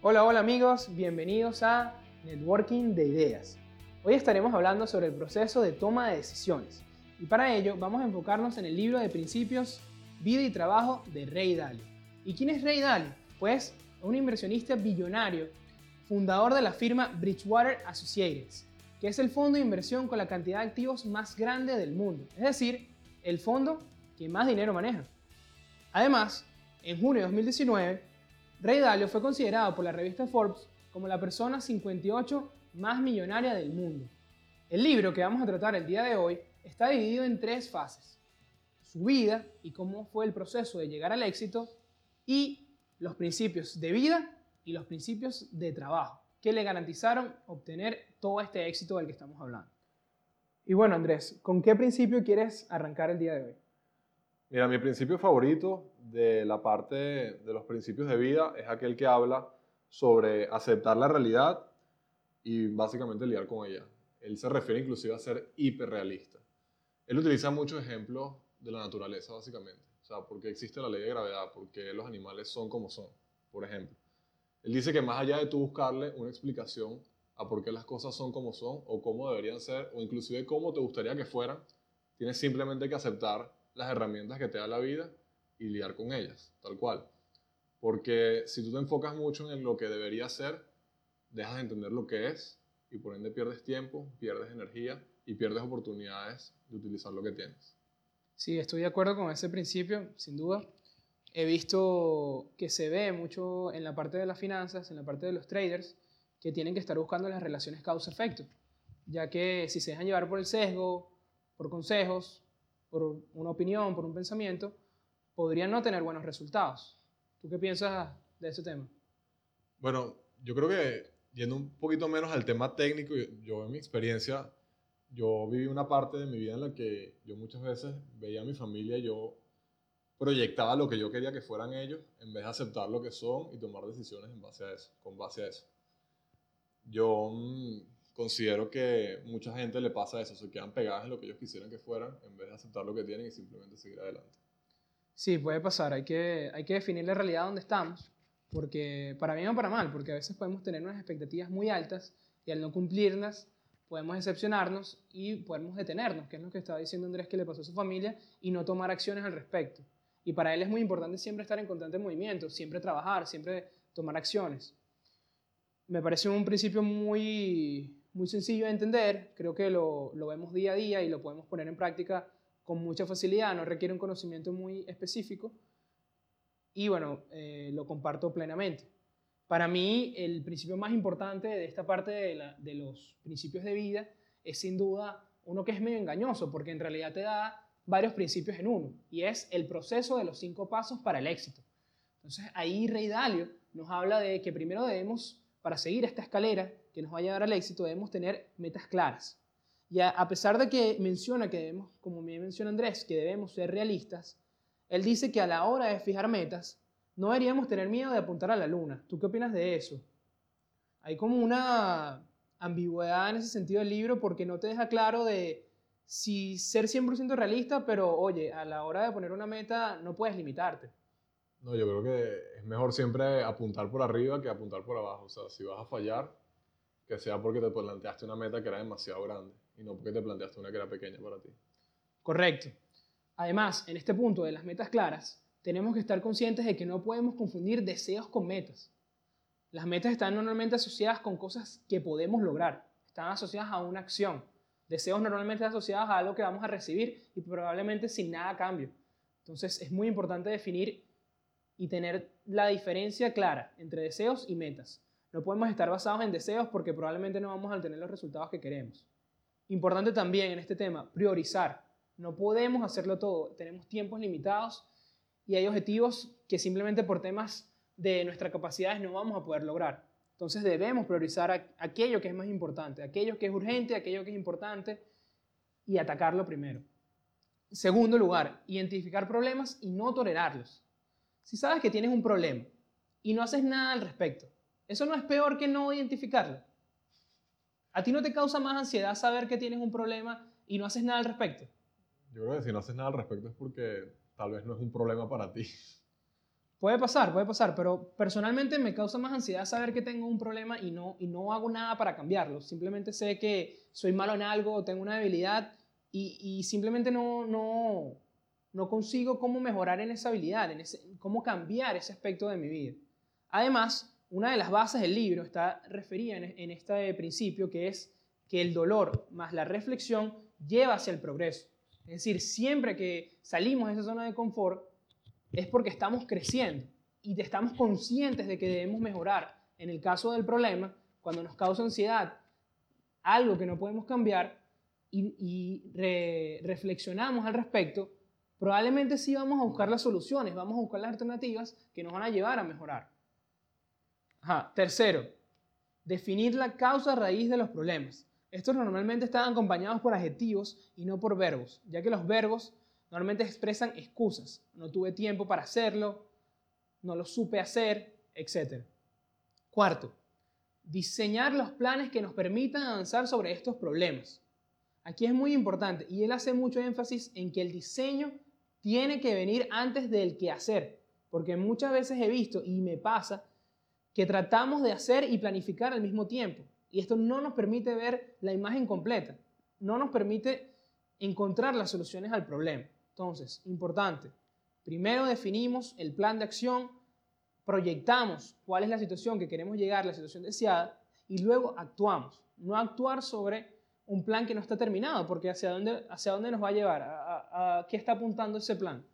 Hola, hola amigos, bienvenidos a Networking de Ideas. Hoy estaremos hablando sobre el proceso de toma de decisiones y para ello vamos a enfocarnos en el libro de principios Vida y Trabajo de Ray Dalio. ¿Y quién es Ray Dalio? Pues un inversionista billonario, fundador de la firma Bridgewater Associates, que es el fondo de inversión con la cantidad de activos más grande del mundo, es decir, el fondo que más dinero maneja. Además, en junio de 2019, Ray Dalio fue considerado por la revista Forbes como la persona 58 más millonaria del mundo. El libro que vamos a tratar el día de hoy está dividido en tres fases. Su vida y cómo fue el proceso de llegar al éxito y los principios de vida y los principios de trabajo que le garantizaron obtener todo este éxito del que estamos hablando. Y bueno, Andrés, ¿con qué principio quieres arrancar el día de hoy? Mira, mi principio favorito de la parte de los principios de vida es aquel que habla sobre aceptar la realidad y básicamente lidiar con ella. Él se refiere inclusive a ser hiperrealista. Él utiliza muchos ejemplos de la naturaleza, básicamente. O sea, porque existe la ley de gravedad, porque los animales son como son, por ejemplo. Él dice que más allá de tú buscarle una explicación a por qué las cosas son como son, o cómo deberían ser, o inclusive cómo te gustaría que fueran, tienes simplemente que aceptar las herramientas que te da la vida y lidiar con ellas, tal cual. Porque si tú te enfocas mucho en lo que debería ser, dejas de entender lo que es y por ende pierdes tiempo, pierdes energía y pierdes oportunidades de utilizar lo que tienes. Sí, estoy de acuerdo con ese principio, sin duda. He visto que se ve mucho en la parte de las finanzas, en la parte de los traders, que tienen que estar buscando las relaciones causa-efecto, ya que si se dejan llevar por el sesgo, por consejos, por una opinión, por un pensamiento, podrían no tener buenos resultados. ¿Tú qué piensas de ese tema? Bueno, yo creo que yendo un poquito menos al tema técnico, yo en mi experiencia, yo viví una parte de mi vida en la que yo muchas veces veía a mi familia y yo proyectaba lo que yo quería que fueran ellos en vez de aceptar lo que son y tomar decisiones con base a eso. Yo mm, considero que mucha gente le pasa eso, se quedan pegadas en lo que ellos quisieran que fueran en vez de aceptar lo que tienen y simplemente seguir adelante. Sí, puede pasar, hay que, hay que definir la realidad donde estamos, porque para bien o para mal, porque a veces podemos tener unas expectativas muy altas y al no cumplirlas podemos decepcionarnos y podemos detenernos, que es lo que estaba diciendo Andrés que le pasó a su familia, y no tomar acciones al respecto. Y para él es muy importante siempre estar en constante movimiento, siempre trabajar, siempre tomar acciones. Me parece un principio muy, muy sencillo de entender, creo que lo, lo, vemos día a día y lo podemos poner en práctica con mucha facilidad, no requiere un conocimiento muy específico y bueno, eh, lo comparto plenamente. Para mí el principio más importante de esta parte de, la, de los principios de vida es sin duda uno que es medio engañoso porque en realidad te da varios principios en uno y es el proceso de los cinco pasos para el éxito. Entonces ahí Rey Dalio nos habla de que primero debemos, para seguir esta escalera, que nos va a llevar al éxito, debemos tener metas claras. Y a, pesar de que menciona que debemos, como me menciona Andrés, que debemos ser realistas, él dice que a la hora de fijar metas, no deberíamos tener miedo de apuntar a la luna. ¿Tú qué opinas de eso? Hay como una ambigüedad en ese sentido del libro porque no te deja claro de si ser 100% realista, pero oye, a la hora de poner una meta no puedes limitarte. No, yo creo que es mejor siempre apuntar por arriba que apuntar por abajo. O sea, si vas a fallar, que sea porque te planteaste una meta que era demasiado grande y no porque te planteaste una que era pequeña para ti. Correcto. Además, en este punto de las metas claras, tenemos que estar conscientes de que no podemos confundir deseos con metas. Las metas están normalmente asociadas con cosas que podemos lograr, están asociadas a una acción. Deseos normalmente asociados a algo que vamos a recibir y probablemente sin nada a cambio. Entonces es muy importante definir y tener la diferencia clara entre deseos y metas. No podemos estar basados en deseos porque probablemente no vamos a tener los resultados que queremos. Importante también en este tema, priorizar. No podemos hacerlo todo, tenemos tiempos limitados y hay objetivos que simplemente por temas de nuestras capacidades no vamos a poder lograr. Entonces debemos priorizar aquello que es más importante, aquello que es urgente, aquello que es importante y atacarlo primero. Segundo lugar, identificar problemas y no tolerarlos. Si sabes que tienes un problema y no haces nada al respecto, eso no es peor que no identificarlo. ¿A ti no te causa más ansiedad saber que tienes un problema y no haces nada al respecto? Yo creo que si no haces nada al respecto es porque tal vez no es un problema para ti. Puede pasar, puede pasar, pero personalmente me causa más ansiedad saber que tengo un problema y no, y no hago nada para cambiarlo. Simplemente sé que soy malo en algo, tengo una debilidad y, y simplemente no, no, no consigo cómo mejorar en esa habilidad, en ese, cómo cambiar ese aspecto de mi vida. Además, una de las bases del libro está referida en, en este principio que es que el dolor más la reflexión lleva hacia el progreso. Es decir, siempre que salimos de esa zona de confort es porque estamos creciendo y estamos conscientes de que debemos mejorar. En el caso del problema, cuando nos causa ansiedad, algo que no podemos cambiar y, reflexionamos al respecto, probablemente sí vamos a buscar las soluciones, vamos a buscar las alternativas que nos van a llevar a mejorar. Tercero, definir la causa raíz de los problemas. Estos normalmente están acompañados por adjetivos y no por verbos, ya que los verbos normalmente expresan excusas. No tuve tiempo para hacerlo, no lo supe hacer, etc. Cuarto, diseñar los planes que nos permitan avanzar sobre estos problemas. Aquí es muy importante y él hace mucho énfasis en que el diseño tiene que venir antes del que hacer, porque muchas veces he visto y me pasa que tratamos de hacer y planificar al mismo tiempo. Y esto no nos permite ver la imagen completa, no nos permite encontrar las soluciones al problema. Entonces, importante, primero definimos el plan de acción, proyectamos cuál es la situación que queremos llegar, la situación deseada, y luego actuamos. No actuar sobre un plan que no está terminado, porque hacia dónde, hacia dónde nos va a llevar, a qué está apuntando ese plan.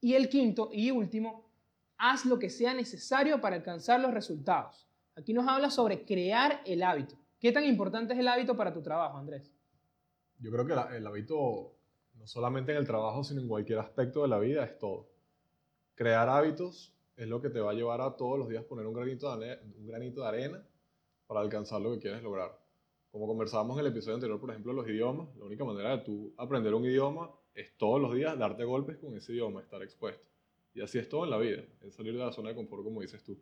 Y el quinto y último, haz lo que sea necesario para alcanzar los resultados. Aquí nos habla sobre crear el hábito. ¿Qué tan importante es el hábito para tu trabajo, Andrés? Yo creo que el hábito, no solamente en el trabajo, sino en cualquier aspecto de la vida, es todo. Crear hábitos es lo que te va a llevar a todos los días poner un granito de, un granito de arena para alcanzar lo que quieres lograr. Como conversábamos en el episodio anterior, por ejemplo, los idiomas, la única manera de tú aprender un idioma es todos los días darte golpes con ese idioma, estar expuesto. Y así es todo en la vida, es salir de la zona de confort, como dices tú.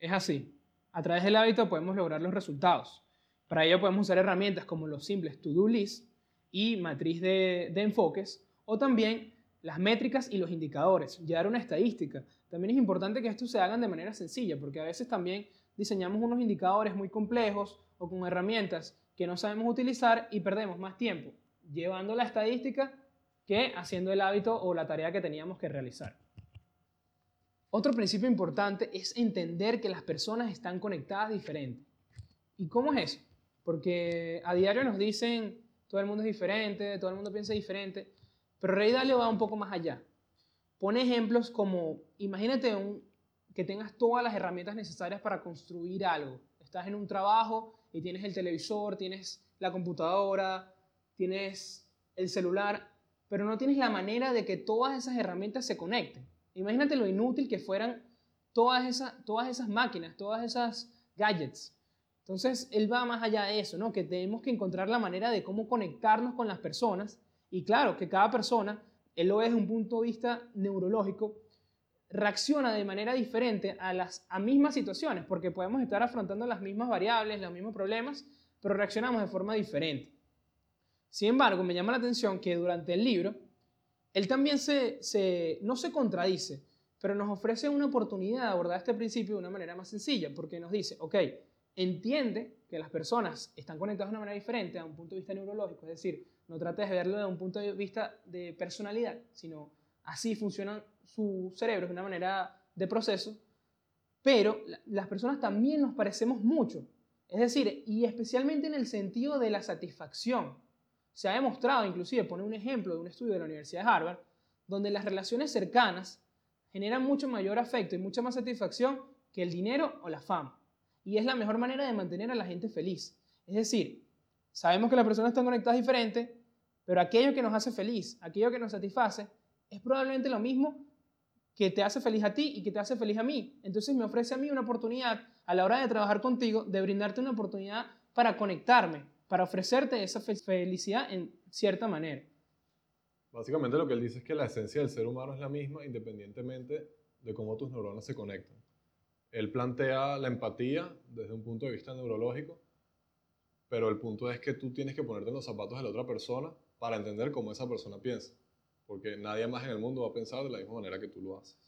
Es así. A través del hábito podemos lograr los resultados. Para ello podemos usar herramientas como los simples to-do list y matriz de, enfoques o también las métricas y los indicadores, llevar una estadística. También es importante que esto se hagan de manera sencilla porque a veces también diseñamos unos indicadores muy complejos o con herramientas que no sabemos utilizar y perdemos más tiempo llevando la estadística que haciendo el hábito o la tarea que teníamos que realizar. Otro principio importante es entender que las personas están conectadas diferente. ¿Y cómo es eso? Porque a diario nos dicen, todo el mundo es diferente, todo el mundo piensa diferente, pero Rey Dalio va un poco más allá. Pone ejemplos como, imagínate que tengas todas las herramientas necesarias para construir algo. Estás en un trabajo y tienes el televisor, tienes la computadora, tienes el celular, pero no tienes la manera de que todas esas herramientas se conecten. Imagínate lo inútil que fueran todas esas, todas esas máquinas, todas esas gadgets. Entonces, él va más allá de eso, ¿no? Que tenemos que encontrar la manera de cómo conectarnos con las personas. Y claro, que cada persona, él lo ve desde un punto de vista neurológico, reacciona de manera diferente a las a mismas situaciones, porque podemos estar afrontando las mismas variables, los mismos problemas, pero reaccionamos de forma diferente. Sin embargo, me llama la atención que durante el libro, él también se, no se contradice, pero nos ofrece una oportunidad de abordar este principio de una manera más sencilla, porque nos dice, ok, entiende que las personas están conectadas de una manera diferente a un punto de vista neurológico, es decir, no trates de verlo de un punto de vista de personalidad, sino así funcionan sus cerebros de una manera de proceso, pero las personas también nos parecemos mucho, es decir, y especialmente en el sentido de la satisfacción. Se ha demostrado, inclusive, pone un ejemplo de un estudio de la Universidad de Harvard, donde las relaciones cercanas generan mucho mayor afecto y mucha más satisfacción que el dinero o la fama. Y es la mejor manera de mantener a la gente feliz. Es decir, sabemos que las personas están conectadas diferentes, pero aquello que nos hace feliz, aquello que nos satisface, es probablemente lo mismo que te hace feliz a ti y que te hace feliz a mí. Entonces me ofrece a mí una oportunidad a la hora de trabajar contigo, de brindarte una oportunidad para conectarme, para ofrecerte esa felicidad en cierta manera. Básicamente lo que él dice es que la esencia del ser humano es la misma independientemente de cómo tus neuronas se conectan. Él plantea la empatía desde un punto de vista neurológico, pero el punto es que tú tienes que ponerte en los zapatos de la otra persona para entender cómo esa persona piensa, porque nadie más en el mundo va a pensar de la misma manera que tú lo haces.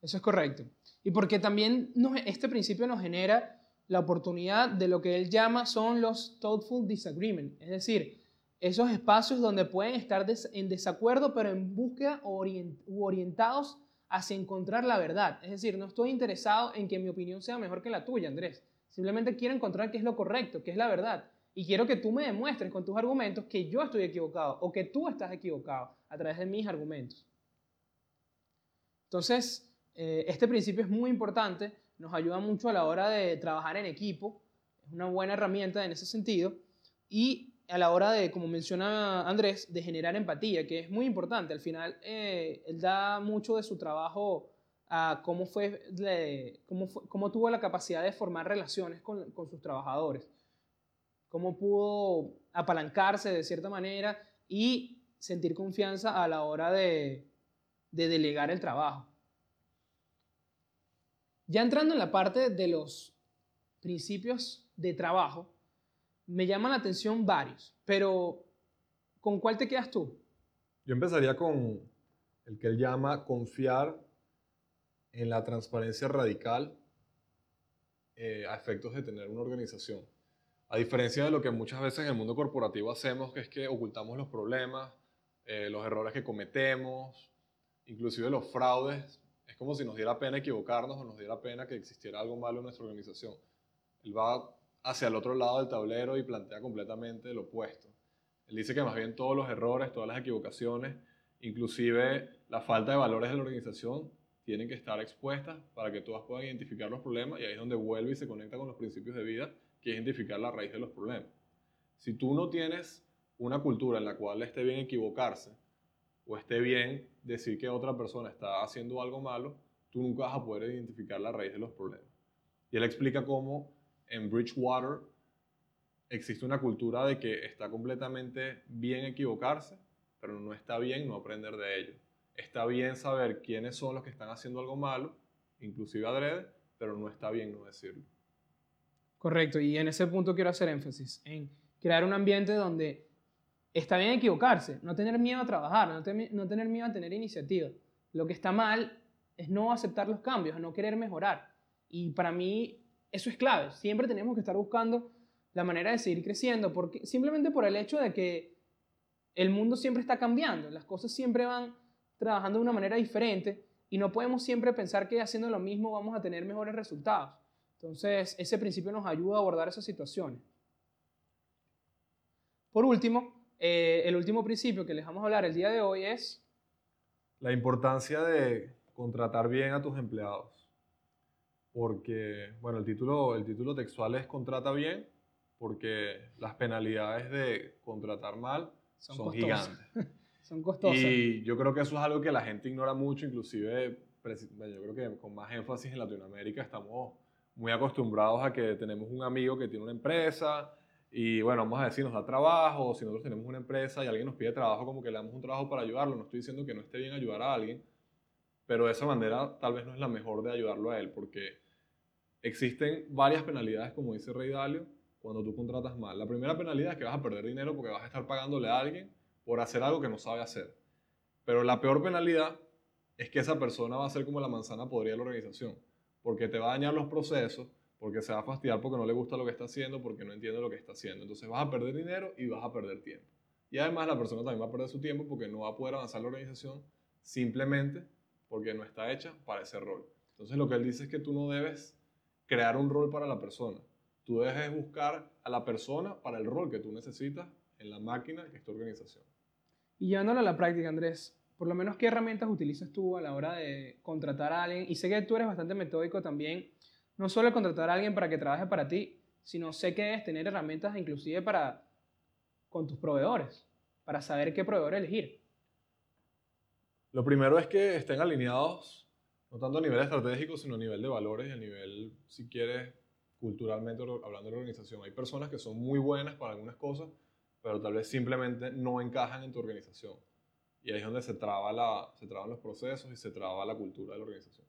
Eso es correcto. Y porque también este principio nos genera la oportunidad de lo que él llama son los thoughtful disagreement, es decir, esos espacios donde pueden estar en desacuerdo pero en búsqueda o orien- u orientados hacia encontrar la verdad. Es decir, no estoy interesado en que mi opinión sea mejor que la tuya, Andrés. Simplemente quiero encontrar qué es lo correcto, qué es la verdad. Y quiero que tú me demuestres con tus argumentos que yo estoy equivocado o que tú estás equivocado a través de mis argumentos. Entonces, eh, este principio es muy importante, nos ayuda mucho a la hora de trabajar en equipo, es una buena herramienta en ese sentido, y a la hora de, como menciona Andrés, de generar empatía, que es muy importante. Al final, eh, él da mucho de su trabajo a cómo, fue, cómo, fue- cómo tuvo la capacidad de formar relaciones con, con sus trabajadores, cómo pudo apalancarse de cierta manera y sentir confianza a la hora de, de delegar el trabajo. Ya entrando en la parte de los principios de trabajo, me llaman la atención varios, pero ¿con cuál te quedas tú? Yo empezaría con el que él llama confiar en la transparencia radical eh, a efectos de tener una organización. A diferencia de lo que muchas veces en el mundo corporativo hacemos, que es que ocultamos los problemas, eh, los errores que cometemos, inclusive los fraudes, es como si nos diera pena equivocarnos o nos diera pena que existiera algo malo en nuestra organización. Él va hacia el otro lado del tablero y plantea completamente lo opuesto. Él dice que más bien todos los errores, todas las equivocaciones, inclusive la falta de valores de la organización, tienen que estar expuestas para que todas puedan identificar los problemas y ahí es donde vuelve y se conecta con los principios de vida, que es identificar la raíz de los problemas. Si tú no tienes una cultura en la cual esté bien equivocarse o esté bien decir que otra persona está haciendo algo malo, tú nunca vas a poder identificar la raíz de los problemas. Y él explica cómo en Bridgewater existe una cultura de que está completamente bien equivocarse, pero no está bien no aprender de ello. Está bien saber quiénes son los que están haciendo algo malo, inclusive adrede, pero no está bien no decirlo. Correcto, y en ese punto quiero hacer énfasis, en crear un ambiente donde está bien equivocarse, no tener miedo a trabajar, no, te- no tener miedo a tener iniciativa. Lo que está mal es no aceptar los cambios, no querer mejorar. Y para mí eso es clave, siempre tenemos que estar buscando la manera de seguir creciendo, porque, simplemente por el hecho de que el mundo siempre está cambiando, las cosas siempre van trabajando de una manera diferente y no podemos siempre pensar que haciendo lo mismo vamos a tener mejores resultados. Entonces, ese principio nos ayuda a abordar esas situaciones. Por último, eh, el último principio que les vamos a hablar el día de hoy es, La importancia de contratar bien a tus empleados. Porque, bueno, el título, el título textual es Contrata bien, porque las penalidades de contratar mal Son son, gigantes. son costosas. Y yo creo que eso es algo que la gente ignora mucho, inclusive, yo creo que con más énfasis en Latinoamérica estamos muy acostumbrados a que tenemos un amigo que tiene una empresa y bueno, vamos a decir, nos da trabajo, si nosotros tenemos una empresa y alguien nos pide trabajo, como que le damos un trabajo para ayudarlo. No estoy diciendo que no esté bien ayudar a alguien, pero de esa manera tal vez no es la mejor de ayudarlo a él, porque existen varias penalidades, como dice Rey Dalio, cuando tú contratas mal. La primera penalidad es que vas a perder dinero porque vas a estar pagándole a alguien por hacer algo que no sabe hacer. Pero la peor penalidad es que esa persona va a ser como la manzana podrida de la organización, porque te va a dañar los procesos, porque se va a fastidiar porque no le gusta lo que está haciendo, porque no entiende lo que está haciendo. Entonces vas a perder dinero y vas a perder tiempo. Y además la persona también va a perder su tiempo porque no va a poder avanzar la organización simplemente porque no está hecha para ese rol. Entonces lo que él dice es que tú no debes crear un rol para la persona. Tú debes buscar a la persona para el rol que tú necesitas en la máquina que es tu organización. Y llevándolo a la práctica, Andrés, por lo menos, ¿qué herramientas utilizas tú a la hora de contratar a alguien? Y sé que tú eres bastante metódico también, no solo contratar a alguien para que trabaje para ti, sino sé que debes tener herramientas inclusive para con tus proveedores, para saber qué proveedor elegir. Lo primero es que estén alineados, no tanto a nivel estratégico, sino a nivel de valores y a nivel, si quieres, culturalmente hablando de la organización. Hay personas que son muy buenas para algunas cosas, pero tal vez simplemente no encajan en tu organización. Y ahí es donde se, traba la, se traban los procesos y se traba la cultura de la organización.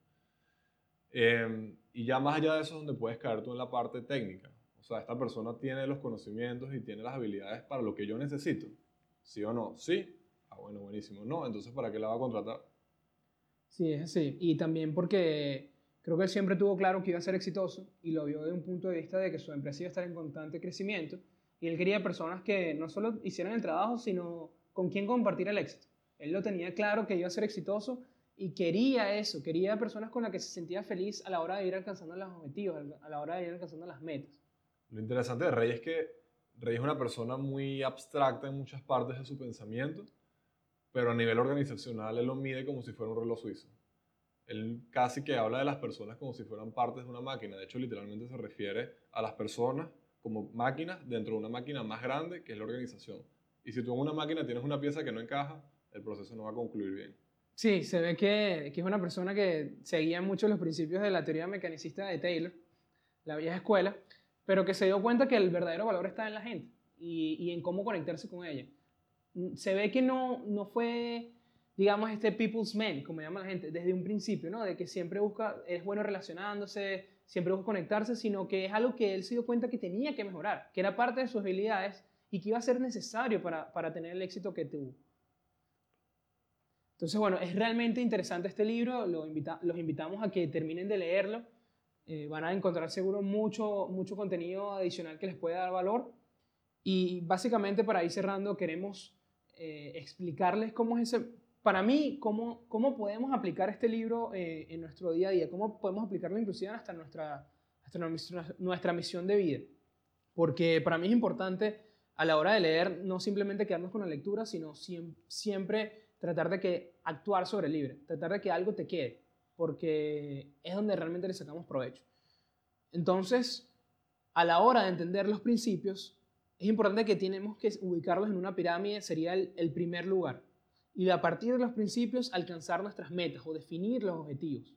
Eh, y ya más allá de eso es donde puedes caer tú en la parte técnica. O sea, esta persona tiene los conocimientos y tiene las habilidades para lo que yo necesito. ¿Sí o no? Sí. Ah, bueno, buenísimo. No, entonces ¿para qué la va a contratar? Sí, es así. Y también porque creo que él siempre tuvo claro que iba a ser exitoso y lo vio de un punto de vista de que su empresa iba a estar en constante crecimiento y él quería personas que no solo hicieran el trabajo, sino con quien compartir el éxito. Él lo tenía claro que iba a ser exitoso y quería eso, quería personas con las que se sentía feliz a la hora de ir alcanzando los objetivos, a la hora de ir alcanzando las metas. Lo interesante de Rey es que Rey es una persona muy abstracta en muchas partes de su pensamiento, pero a nivel organizacional él lo mide como si fuera un reloj suizo. Él casi que habla de las personas como si fueran partes de una máquina. De hecho, literalmente se refiere a las personas como máquinas dentro de una máquina más grande que es la organización. Y si tú en una máquina tienes una pieza que no encaja, el proceso no va a concluir bien. Sí, se ve que, que es una persona que seguía mucho los principios de la teoría mecanicista de Taylor, la vieja escuela, pero que se dio cuenta que el verdadero valor está en la gente y, y en cómo conectarse con ella. Mm, se ve que no, no fue, digamos, este people's man, como llama la gente, desde un principio, ¿no? De que siempre busca, es bueno relacionándose, siempre busca conectarse, sino que es algo que él se dio cuenta que tenía que mejorar, que era parte de sus habilidades y que iba a ser necesario para, para tener el éxito que tuvo. Entonces, bueno, es realmente interesante este libro, los, los invitamos a que terminen de leerlo. Eh, van a encontrar seguro mucho, mucho contenido adicional que les pueda dar valor. Y básicamente para ir cerrando, queremos eh, explicarles cómo es ese, para mí, cómo, cómo podemos aplicar este libro eh, en nuestro día a día, cómo podemos aplicarlo inclusive hasta nuestra, hasta nuestra, nuestra misión de vida. Porque para mí es importante a la hora de leer no simplemente quedarnos con la lectura, sino siempre tratar de que actuar sobre el libro, tratar de que algo te quede, porque es donde realmente le sacamos provecho. Entonces, a la hora de entender los principios, es importante que tenemos que ubicarlos en una pirámide, sería el, el primer lugar. Y a partir de los principios, alcanzar nuestras metas o definir los objetivos.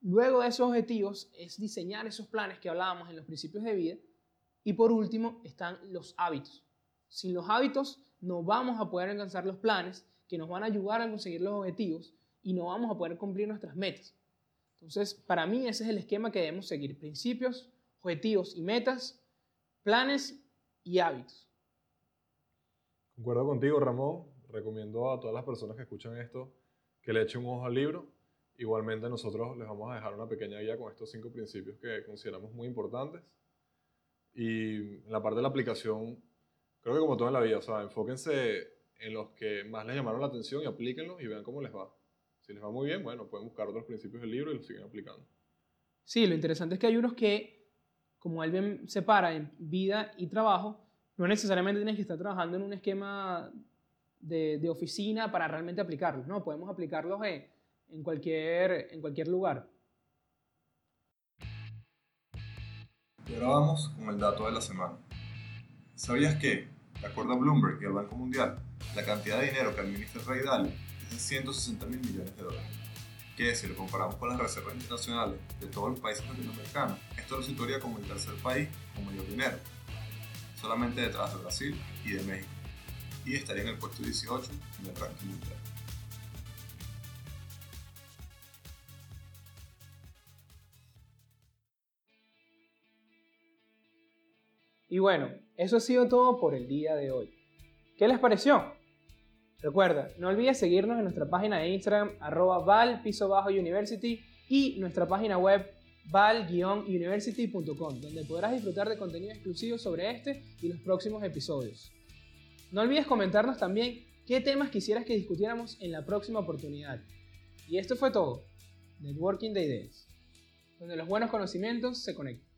Luego de esos objetivos es diseñar esos planes que hablábamos en los principios de vida. Y por último están los hábitos. Sin los hábitos no vamos a poder alcanzar los planes que nos van a ayudar a conseguir los objetivos y no vamos a poder cumplir nuestras metas. Entonces, para mí ese es el esquema que debemos seguir. Principios, objetivos y metas, planes y hábitos. Concuerdo contigo, Ramón. Recomiendo a todas las personas que escuchan esto que le echen un ojo al libro. Igualmente nosotros les vamos a dejar una pequeña guía con estos cinco principios que consideramos muy importantes. Y en la parte de la aplicación, creo que como todo en la vida, o sea, enfóquense en los que más les llamaron la atención y aplíquenlos y vean cómo les va. Si les va muy bien, bueno, pueden buscar otros principios del libro y los siguen aplicando. Sí, lo interesante es que hay unos que, como él bien separa en vida y trabajo, no necesariamente tienes que estar trabajando en un esquema de, de oficina para realmente aplicarlos, ¿no? Podemos aplicarlos en, en, cualquier, en cualquier lugar. Y ahora vamos con el dato de la semana. ¿Sabías que, de acuerdo a Bloomberg y el Banco Mundial, la cantidad de dinero que administra el Rey Dalio es de 160 mil millones de dólares. Que si lo comparamos con las reservas internacionales de todos los países latinoamericanos, esto lo situaría como el tercer país con mayor dinero, solamente detrás de Brasil y de México, y estaría en el puesto 18 en el ranking mundial. Y bueno, eso ha sido todo por el día de hoy. ¿Qué les pareció? Recuerda, no olvides seguirnos en nuestra página de Instagram, arroba val piso bajo university y nuestra página web val-university.com, donde podrás disfrutar de contenido exclusivo sobre este y los próximos episodios. No olvides comentarnos también qué temas quisieras que discutiéramos en la próxima oportunidad. Y esto fue todo. Networking de Ideas, donde los buenos conocimientos se conectan.